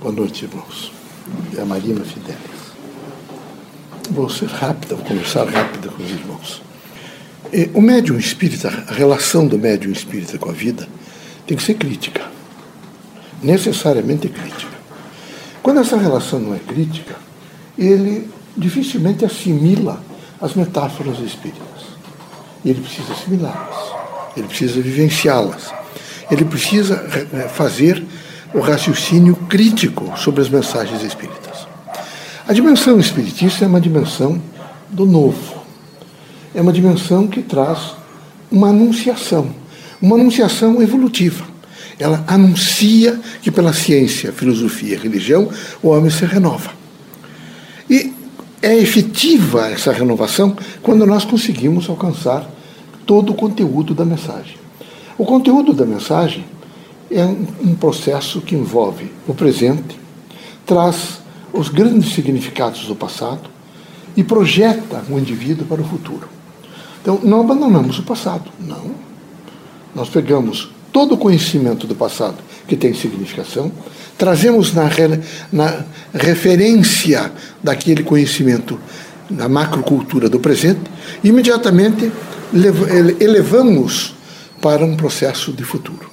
Boa noite, irmãos. É a Marina Fidelis. Vou ser rápida, vou conversar rápido com os irmãos. O médium espírita, a relação do médium espírita com a vida, tem que ser crítica. Necessariamente crítica. Quando essa relação não é crítica, ele dificilmente assimila as metáforas espíritas. Ele precisa assimilá-las, ele precisa vivenciá-las, ele precisa eh, fazer o raciocínio crítico sobre as mensagens espíritas. A dimensão espiritista é uma dimensão do novo. É uma dimensão que traz uma anunciação, uma anunciação evolutiva. Ela anuncia que pela ciência, filosofia e religião o homem se renova. E é efetiva essa renovação quando nós conseguimos alcançar todo o conteúdo da mensagem. O conteúdo da mensagem é um processo que envolve o presente, traz os grandes significados do passado e projeta o indivíduo para o futuro. Então, não abandonamos o passado, não. Nós pegamos todo o conhecimento do passado que tem significação, trazemos na, na referência daquele conhecimento na macrocultura do presente e imediatamente elevamos para um processo de futuro.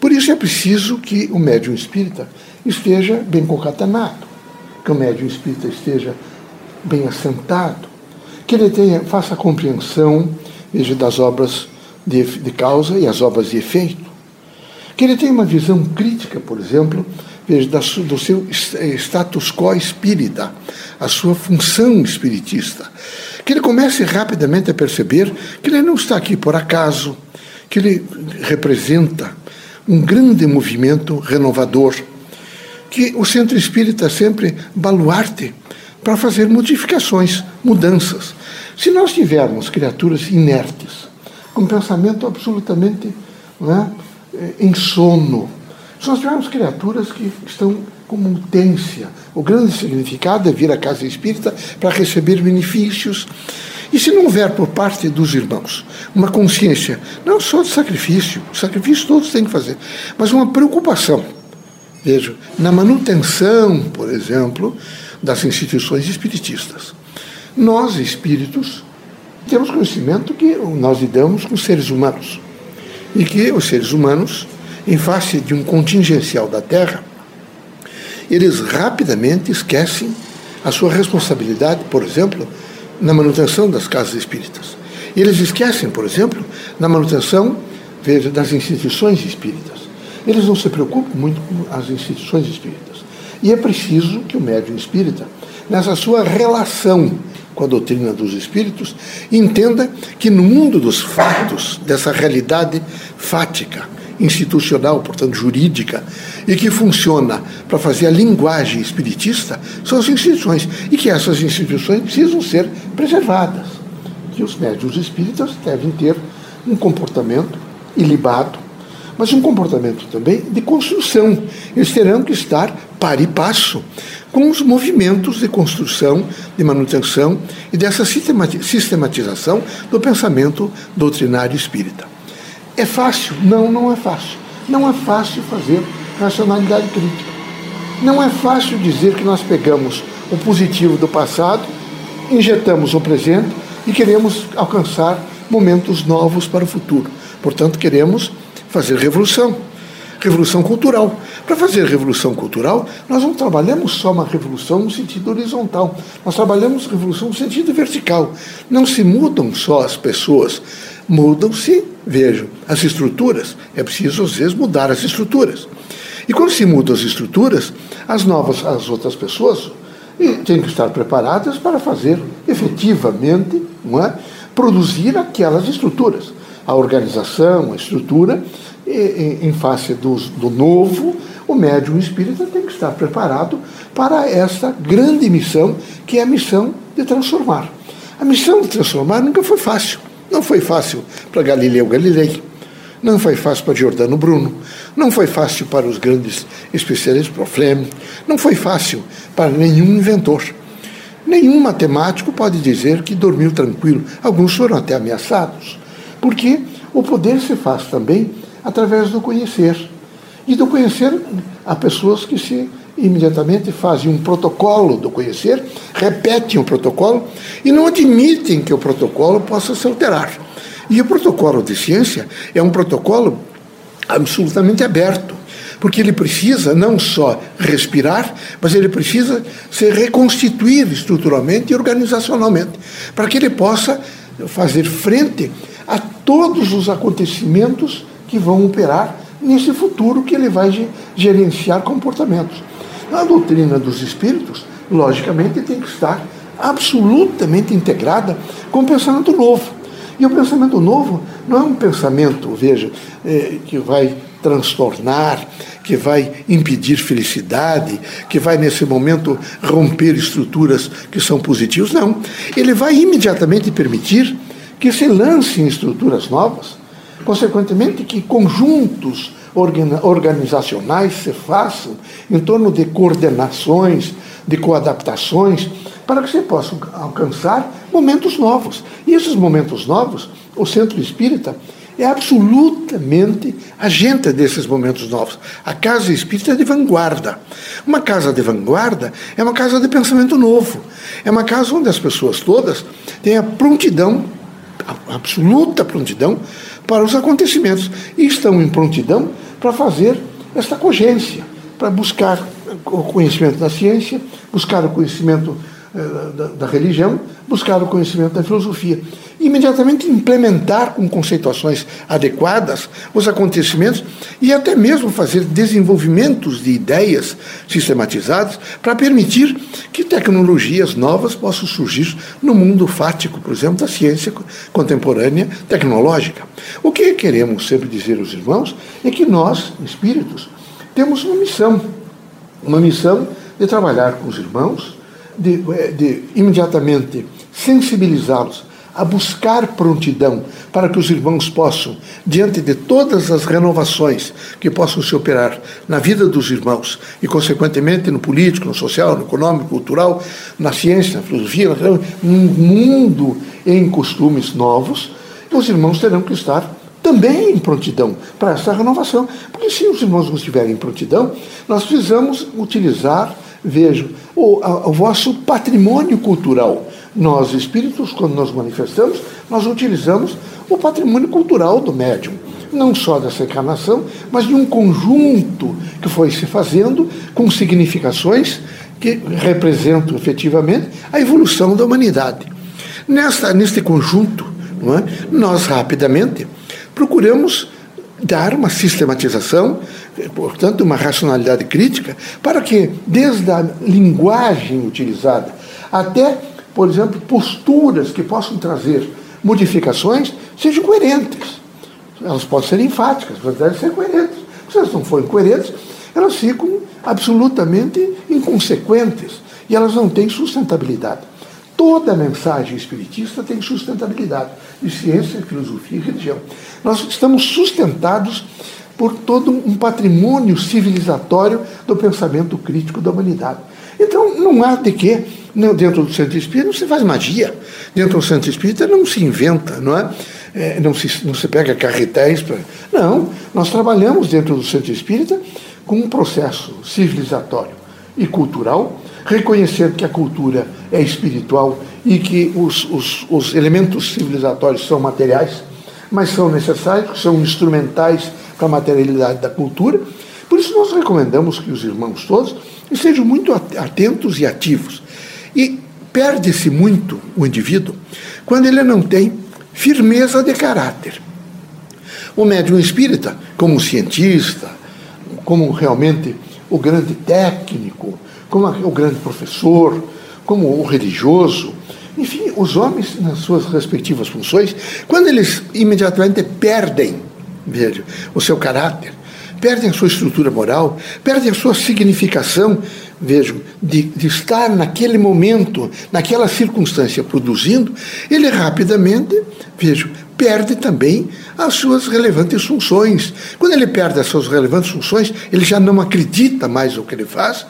Por isso é preciso que o médium espírita esteja bem concatenado, que o médium espírita esteja bem assentado, que ele tenha, faça a compreensão veja, das obras de, de causa e as obras de efeito, que ele tenha uma visão crítica, por exemplo, veja, da, do seu status quo espírita, a sua função espiritista, que ele comece rapidamente a perceber que ele não está aqui por acaso, que ele representa um grande movimento renovador, que o centro espírita é sempre baluarte para fazer modificações, mudanças. Se nós tivermos criaturas inertes, com pensamento absolutamente é, em sono, se nós tivermos criaturas que estão com mutência, o grande significado é vir à casa espírita para receber benefícios, e se não houver por parte dos irmãos uma consciência, não só de sacrifício, sacrifício todos têm que fazer, mas uma preocupação, vejo, na manutenção, por exemplo, das instituições espiritistas. Nós, espíritos, temos conhecimento que nós lidamos com seres humanos e que os seres humanos, em face de um contingencial da Terra, eles rapidamente esquecem a sua responsabilidade, por exemplo, na manutenção das casas espíritas. E eles esquecem, por exemplo, na manutenção veja, das instituições espíritas. Eles não se preocupam muito com as instituições espíritas. E é preciso que o médium espírita, nessa sua relação com a doutrina dos espíritos, entenda que no mundo dos fatos, dessa realidade fática, institucional, portanto jurídica, e que funciona para fazer a linguagem espiritista, são as instituições. E que essas instituições precisam ser preservadas. Que os médios espíritas devem ter um comportamento ilibado, mas um comportamento também de construção. Eles terão que estar par e passo com os movimentos de construção, de manutenção e dessa sistematização do pensamento doutrinário espírita. É fácil? Não, não é fácil. Não é fácil fazer racionalidade crítica. Não é fácil dizer que nós pegamos o positivo do passado, injetamos o presente e queremos alcançar momentos novos para o futuro. Portanto, queremos fazer revolução, revolução cultural. Para fazer revolução cultural, nós não trabalhamos só uma revolução no sentido horizontal, nós trabalhamos revolução no sentido vertical. Não se mudam só as pessoas, mudam-se, vejam, as estruturas. É preciso, às vezes, mudar as estruturas. E quando se mudam as estruturas, as novas, as outras pessoas têm que estar preparadas para fazer efetivamente, não é, produzir aquelas estruturas. A organização, a estrutura, em face do, do novo, o médium espírita tem que estar preparado para essa grande missão, que é a missão de transformar. A missão de transformar nunca foi fácil. Não foi fácil para Galileu Galilei, não foi fácil para Giordano Bruno, não foi fácil para os grandes especialistas, para não foi fácil para nenhum inventor. Nenhum matemático pode dizer que dormiu tranquilo. Alguns foram até ameaçados. Porque o poder se faz também através do conhecer. E do conhecer a pessoas que se imediatamente fazem um protocolo do conhecer, repetem o protocolo e não admitem que o protocolo possa se alterar. E o protocolo de ciência é um protocolo absolutamente aberto, porque ele precisa não só respirar, mas ele precisa se reconstituir estruturalmente e organizacionalmente, para que ele possa fazer frente a todos os acontecimentos que vão operar nesse futuro que ele vai gerenciar comportamentos. A doutrina dos espíritos, logicamente, tem que estar absolutamente integrada com o pensamento novo. E o pensamento novo não é um pensamento, veja, é, que vai transtornar, que vai impedir felicidade, que vai, nesse momento, romper estruturas que são positivas. Não. Ele vai imediatamente permitir que se lancem estruturas novas, consequentemente, que conjuntos organizacionais se façam em torno de coordenações, de coadaptações, para que você possa alcançar momentos novos. E esses momentos novos, o Centro Espírita é absolutamente agente desses momentos novos. A casa espírita é de vanguarda. Uma casa de vanguarda é uma casa de pensamento novo. É uma casa onde as pessoas todas têm a prontidão, a absoluta prontidão, para os acontecimentos. E estão em prontidão para fazer esta cogência, para buscar o conhecimento da ciência, buscar o conhecimento da, da, religião, buscar o conhecimento da filosofia. Imediatamente implementar com conceituações adequadas os acontecimentos e até mesmo fazer desenvolvimentos de ideias sistematizadas para permitir que tecnologias novas possam surgir no mundo fático, por exemplo, da ciência contemporânea tecnológica. O que queremos sempre dizer aos irmãos é que nós, espíritos, temos uma missão, uma missão de trabalhar com os irmãos de, é, de imediatamente sensibilizá-los a buscar prontidão para que os irmãos possam, diante de todas as renovações que possam se operar na vida dos irmãos e, consequentemente, no político, no social, no econômico, cultural, na ciência, na filosofia, num mundo em costumes novos, os irmãos terão que estar também em prontidão para essa renovação. Porque se os irmãos não estiverem em prontidão, nós precisamos utilizar Vejo, o, a, o vosso patrimônio cultural. Nós, espíritos, quando nos manifestamos, nós utilizamos o patrimônio cultural do médium. Não só dessa encarnação, mas de um conjunto que foi se fazendo com significações que representam efetivamente a evolução da humanidade. Nesta, neste conjunto, é? nós rapidamente procuramos dar uma sistematização, portanto, uma racionalidade crítica, para que, desde a linguagem utilizada até, por exemplo, posturas que possam trazer modificações, sejam coerentes. Elas podem ser enfáticas, mas devem ser coerentes. Se elas não forem coerentes, elas ficam absolutamente inconsequentes e elas não têm sustentabilidade. Toda mensagem espiritista tem sustentabilidade de ciência, filosofia e religião. Nós estamos sustentados por todo um patrimônio civilizatório do pensamento crítico da humanidade. Então, não há de que, dentro do centro espírita, não se faz magia. Dentro do centro espírita não se inventa, não é? é não, se, não se pega carretéis para. Não, nós trabalhamos dentro do centro espírita com um processo civilizatório e cultural reconhecendo que a cultura é espiritual e que os, os, os elementos civilizatórios são materiais, mas são necessários, são instrumentais para a materialidade da cultura. Por isso, nós recomendamos que os irmãos todos estejam muito atentos e ativos. E perde-se muito o indivíduo quando ele não tem firmeza de caráter. O médium espírita, como cientista, como realmente o grande técnico, como o grande professor, como o religioso, enfim, os homens nas suas respectivas funções, quando eles imediatamente perdem, veja, o seu caráter, perdem a sua estrutura moral, perdem a sua significação, vejam, de, de estar naquele momento, naquela circunstância produzindo, ele rapidamente, vejam, perde também as suas relevantes funções. Quando ele perde as suas relevantes funções, ele já não acredita mais no que ele faz,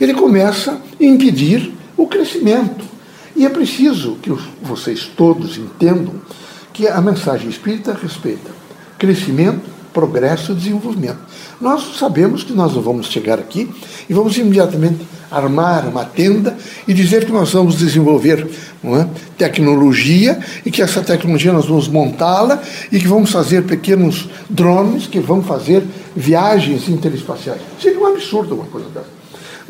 ele começa a impedir o crescimento. E é preciso que vocês todos entendam que a mensagem espírita respeita crescimento, progresso e desenvolvimento. Nós sabemos que nós não vamos chegar aqui e vamos imediatamente armar uma tenda e dizer que nós vamos desenvolver é, tecnologia e que essa tecnologia nós vamos montá-la e que vamos fazer pequenos drones que vão fazer viagens interespaciais. Seria um absurdo uma coisa dessa.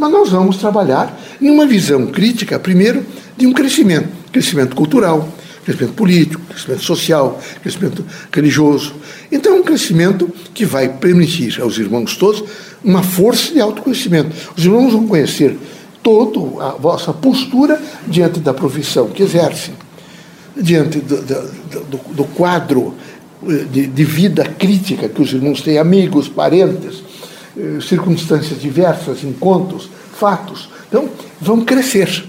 Mas nós vamos trabalhar em uma visão crítica, primeiro, de um crescimento, crescimento cultural, crescimento político, crescimento social, crescimento religioso. Então, é um crescimento que vai permitir aos irmãos todos uma força de autoconhecimento. Os irmãos vão conhecer toda a vossa postura diante da profissão que exercem, diante do, do, do quadro eh, de, de, vida crítica que os irmãos têm, amigos, parentes, circunstâncias diversas, encontros, fatos. Então, vão crescer.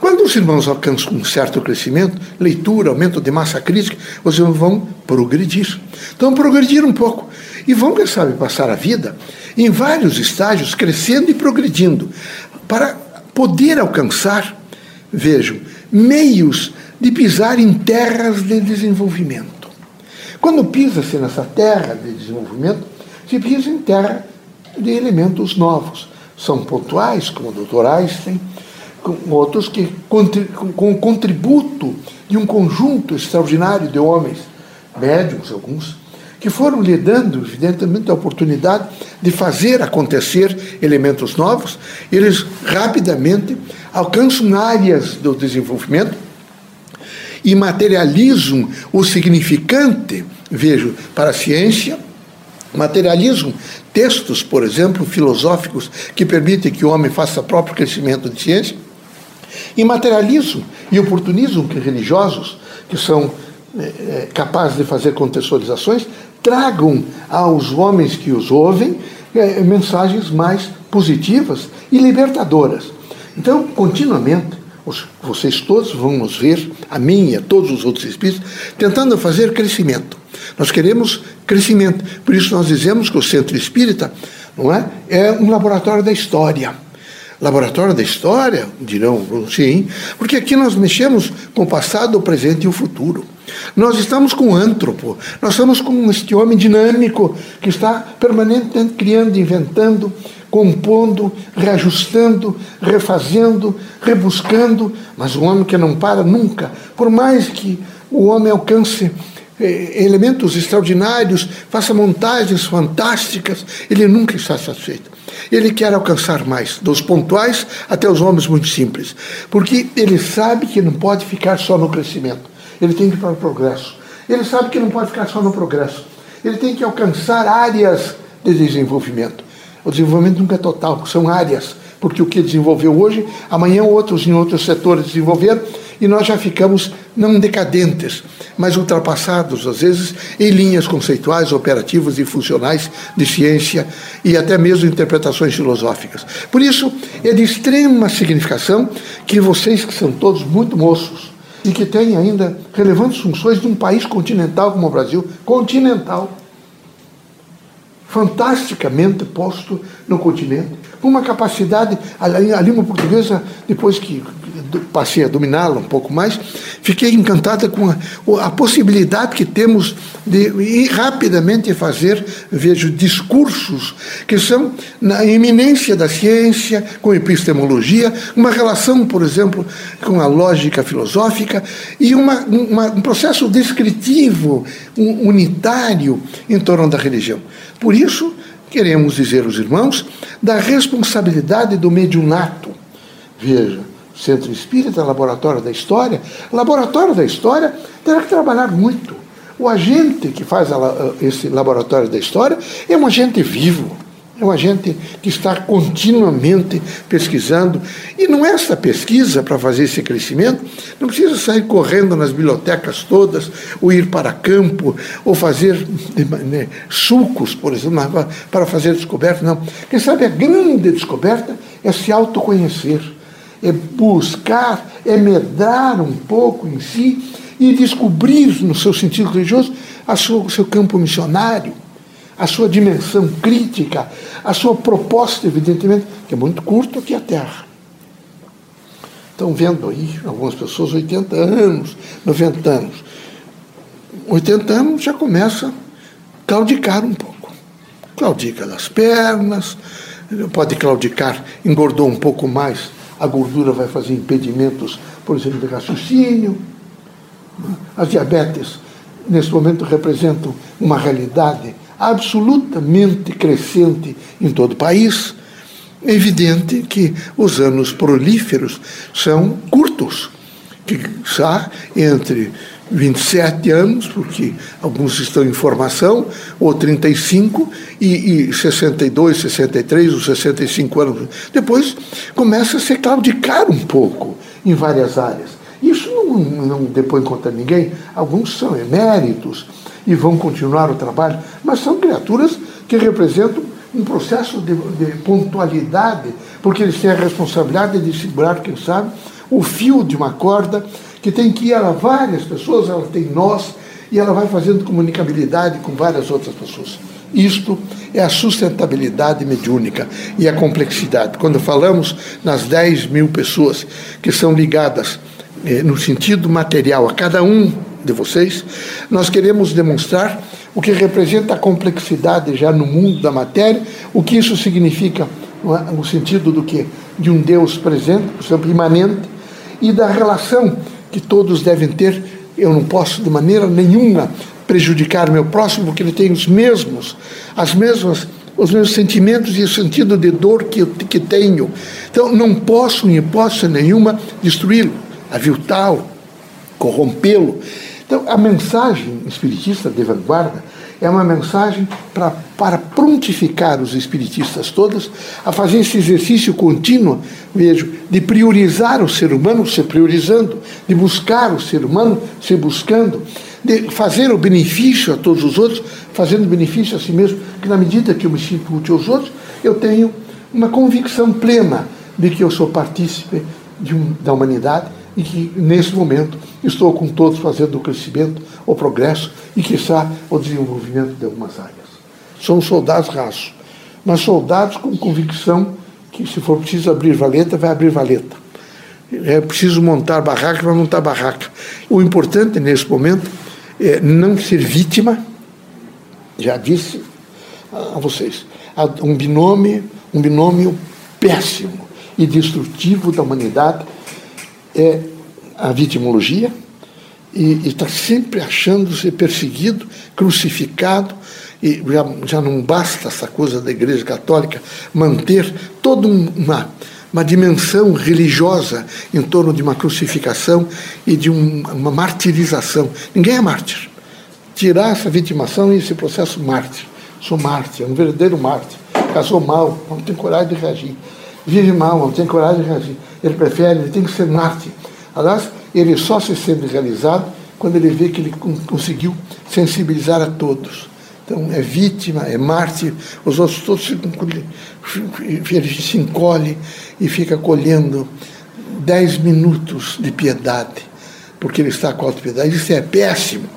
Quando os irmãos alcançam um certo crescimento, leitura, aumento de massa crítica, os irmãos vão progredir. Então, progredir um pouco. E vão, quem sabe, passar a vida em vários estágios, crescendo e progredindo, para poder alcançar, vejam, meios de pisar em terras de desenvolvimento. Quando pisa-se nessa terra de desenvolvimento, se pisa em terra de elementos novos. São pontuais, como o doutor Einstein, com outros que com o contributo de um conjunto extraordinário de homens, médiums alguns, que foram lhe dando, evidentemente, a oportunidade de fazer acontecer elementos novos, eles rapidamente alcançam áreas do desenvolvimento e materializam o significante, vejo, para a ciência, materializam textos, por exemplo, filosóficos que permitem que o homem faça próprio crescimento de ciência, e materializam e oportunizam que religiosos, que são é, capazes de fazer contextualizações, tragam aos homens que os ouvem é, mensagens mais positivas e libertadoras. Então, continuamente, vocês todos vão nos ver, a mim e a todos os outros espíritos, tentando fazer crescimento. Nós queremos crescimento. Por isso nós dizemos que o centro espírita não é, é um laboratório da história. Laboratório da história, dirão, sim, porque aqui nós mexemos com o passado, o presente e o futuro. Nós estamos com o antropo, nós estamos com este homem dinâmico que está permanentemente criando, inventando, compondo, reajustando, refazendo, rebuscando, mas um homem que não para nunca, por mais que o homem alcance elementos extraordinários, faça montagens fantásticas, ele nunca está satisfeito. Ele quer alcançar mais, dos pontuais até os homens muito simples, porque ele sabe que não pode ficar só no crescimento. Ele tem que ir para o progresso. Ele sabe que não pode ficar só no progresso. Ele tem que alcançar áreas de desenvolvimento. O desenvolvimento nunca é total, são áreas, porque o que desenvolveu hoje, amanhã outros em outros setores desenvolveram e nós já ficamos não decadentes, mas ultrapassados, às vezes, em linhas conceituais, operativas e funcionais de ciência e até mesmo interpretações filosóficas. Por isso, é de extrema significação que vocês, que são todos muito moços, e que tem ainda relevantes funções de um país continental como o Brasil, continental, fantasticamente posto no continente, uma capacidade, a língua portuguesa, depois que passei a dominá-la um pouco mais, fiquei encantada com a, a, possibilidade que temos de ir rapidamente fazer, vejo, discursos que são na iminência da ciência, com epistemologia, uma relação, por exemplo, com a lógica filosófica e uma, uma, um processo descritivo, um, unitário em torno da religião. Por isso, queremos dizer aos irmãos da responsabilidade do mediunato. Veja, Centro Espírita, Laboratório da História. Laboratório da História terá que trabalhar muito. O agente que faz esse Laboratório da História é um agente vivo. É um agente que está continuamente pesquisando. E não é essa pesquisa para fazer esse crescimento, não precisa sair correndo nas bibliotecas todas, ou ir para campo, ou fazer né, sucos, por exemplo, para fazer descoberta. Não. Quem sabe a grande descoberta é se autoconhecer é buscar, é medrar um pouco em si e descobrir, no seu sentido religioso, o seu campo missionário, a sua dimensão crítica, a sua proposta, evidentemente, que é muito curto aqui a Terra. Estão vendo aí algumas pessoas, 80 anos, 90 anos. 80 anos já começa claudicar um pouco. Claudica nas pernas, pode claudicar, engordou um pouco mais, a gordura vai fazer impedimentos, por exemplo, de raciocínio. As diabetes, nesse momento, representam uma realidade absolutamente crescente em todo o país. É evidente que os anos prolíferos são curtos, que está entre 27 anos, porque alguns estão em formação, ou 35, e, e 62, 63 ou 65 anos. Depois começa a se claudicar um pouco em várias áreas. Isso não, não depõe contra ninguém. Alguns são eméritos e vão continuar o trabalho, mas são criaturas que representam um processo de, de pontualidade, porque eles têm a responsabilidade de segurar, quem sabe, o fio de uma corda que tem que ir a várias pessoas, ela tem nós, e ela vai fazendo comunicabilidade com várias outras pessoas. Isto é a sustentabilidade mediúnica e a complexidade. Quando falamos nas 10 mil pessoas que são ligadas eh, no sentido material a cada um de vocês, nós queremos demonstrar o que representa a complexidade já no mundo da matéria, o que isso significa é? no sentido do que de um Deus presente, por exemplo, imanente, e da relação que todos devem ter. Eu não posso de maneira nenhuma prejudicar meu próximo, porque ele tem os mesmos, as mesmas, os mesmos sentimentos e o sentido de dor que que tenho. Então, não posso, em hipótese nenhuma, destruí-lo, aviltá-lo, corrompê-lo. Então, a mensagem espiritista de vanguarda é uma mensagem pra, para prontificar os espiritistas todos a fazer esse exercício contínuo, vejo, de priorizar o ser humano se priorizando, de buscar o ser humano se buscando, de fazer o benefício a todos os outros, fazendo benefício a si mesmo, que na medida que eu me sinto útil aos outros, eu tenho uma convicção plena de que eu sou partícipe um, da humanidade e que, nesse momento, estou com todos fazendo o crescimento, o progresso e, quiçá, o desenvolvimento de algumas áreas. São soldados rasos, mas soldados com convicção que, se for preciso abrir valeta, vai abrir valeta. É preciso montar barraca, vai montar barraca. O importante, nesse momento, é não ser vítima, já disse a vocês, um binômio, um binômio péssimo e destrutivo da humanidade é a vitimologia e está sempre achando-se perseguido, crucificado, e já, já não basta essa coisa da Igreja Católica manter toda uma, uma dimensão religiosa em torno de uma crucificação e de um, uma martirização. Ninguém é mártir. Tirar essa vitimação e esse processo mártir. Sou mártir, um verdadeiro mártir. Casou mal, não tem coragem de reagir. Vive mal, não tem coragem de reagir. Ele prefere, ele tem que ser mártir Aliás, ele só se sente realizado quando ele vê que ele conseguiu sensibilizar a todos. Então, é vítima, é mártir, os outros todos ficam, ele se encolhe e fica colhendo dez minutos de piedade, porque ele está com auto-piedade. Isso é péssimo.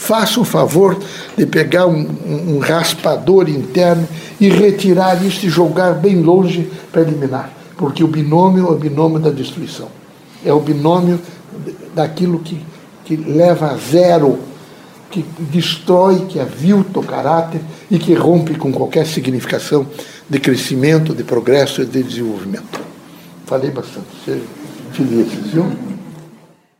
Faça o favor de pegar um, um, raspador interno e retirar isso e jogar bem longe para eliminar, porque o binômio é o binômio da destruição é o binômio daquilo que, que leva a zero, que destrói, que avilta o caráter e que rompe com qualquer significação de crescimento, de progresso e de desenvolvimento. Falei bastante. Sejam felizes, viu?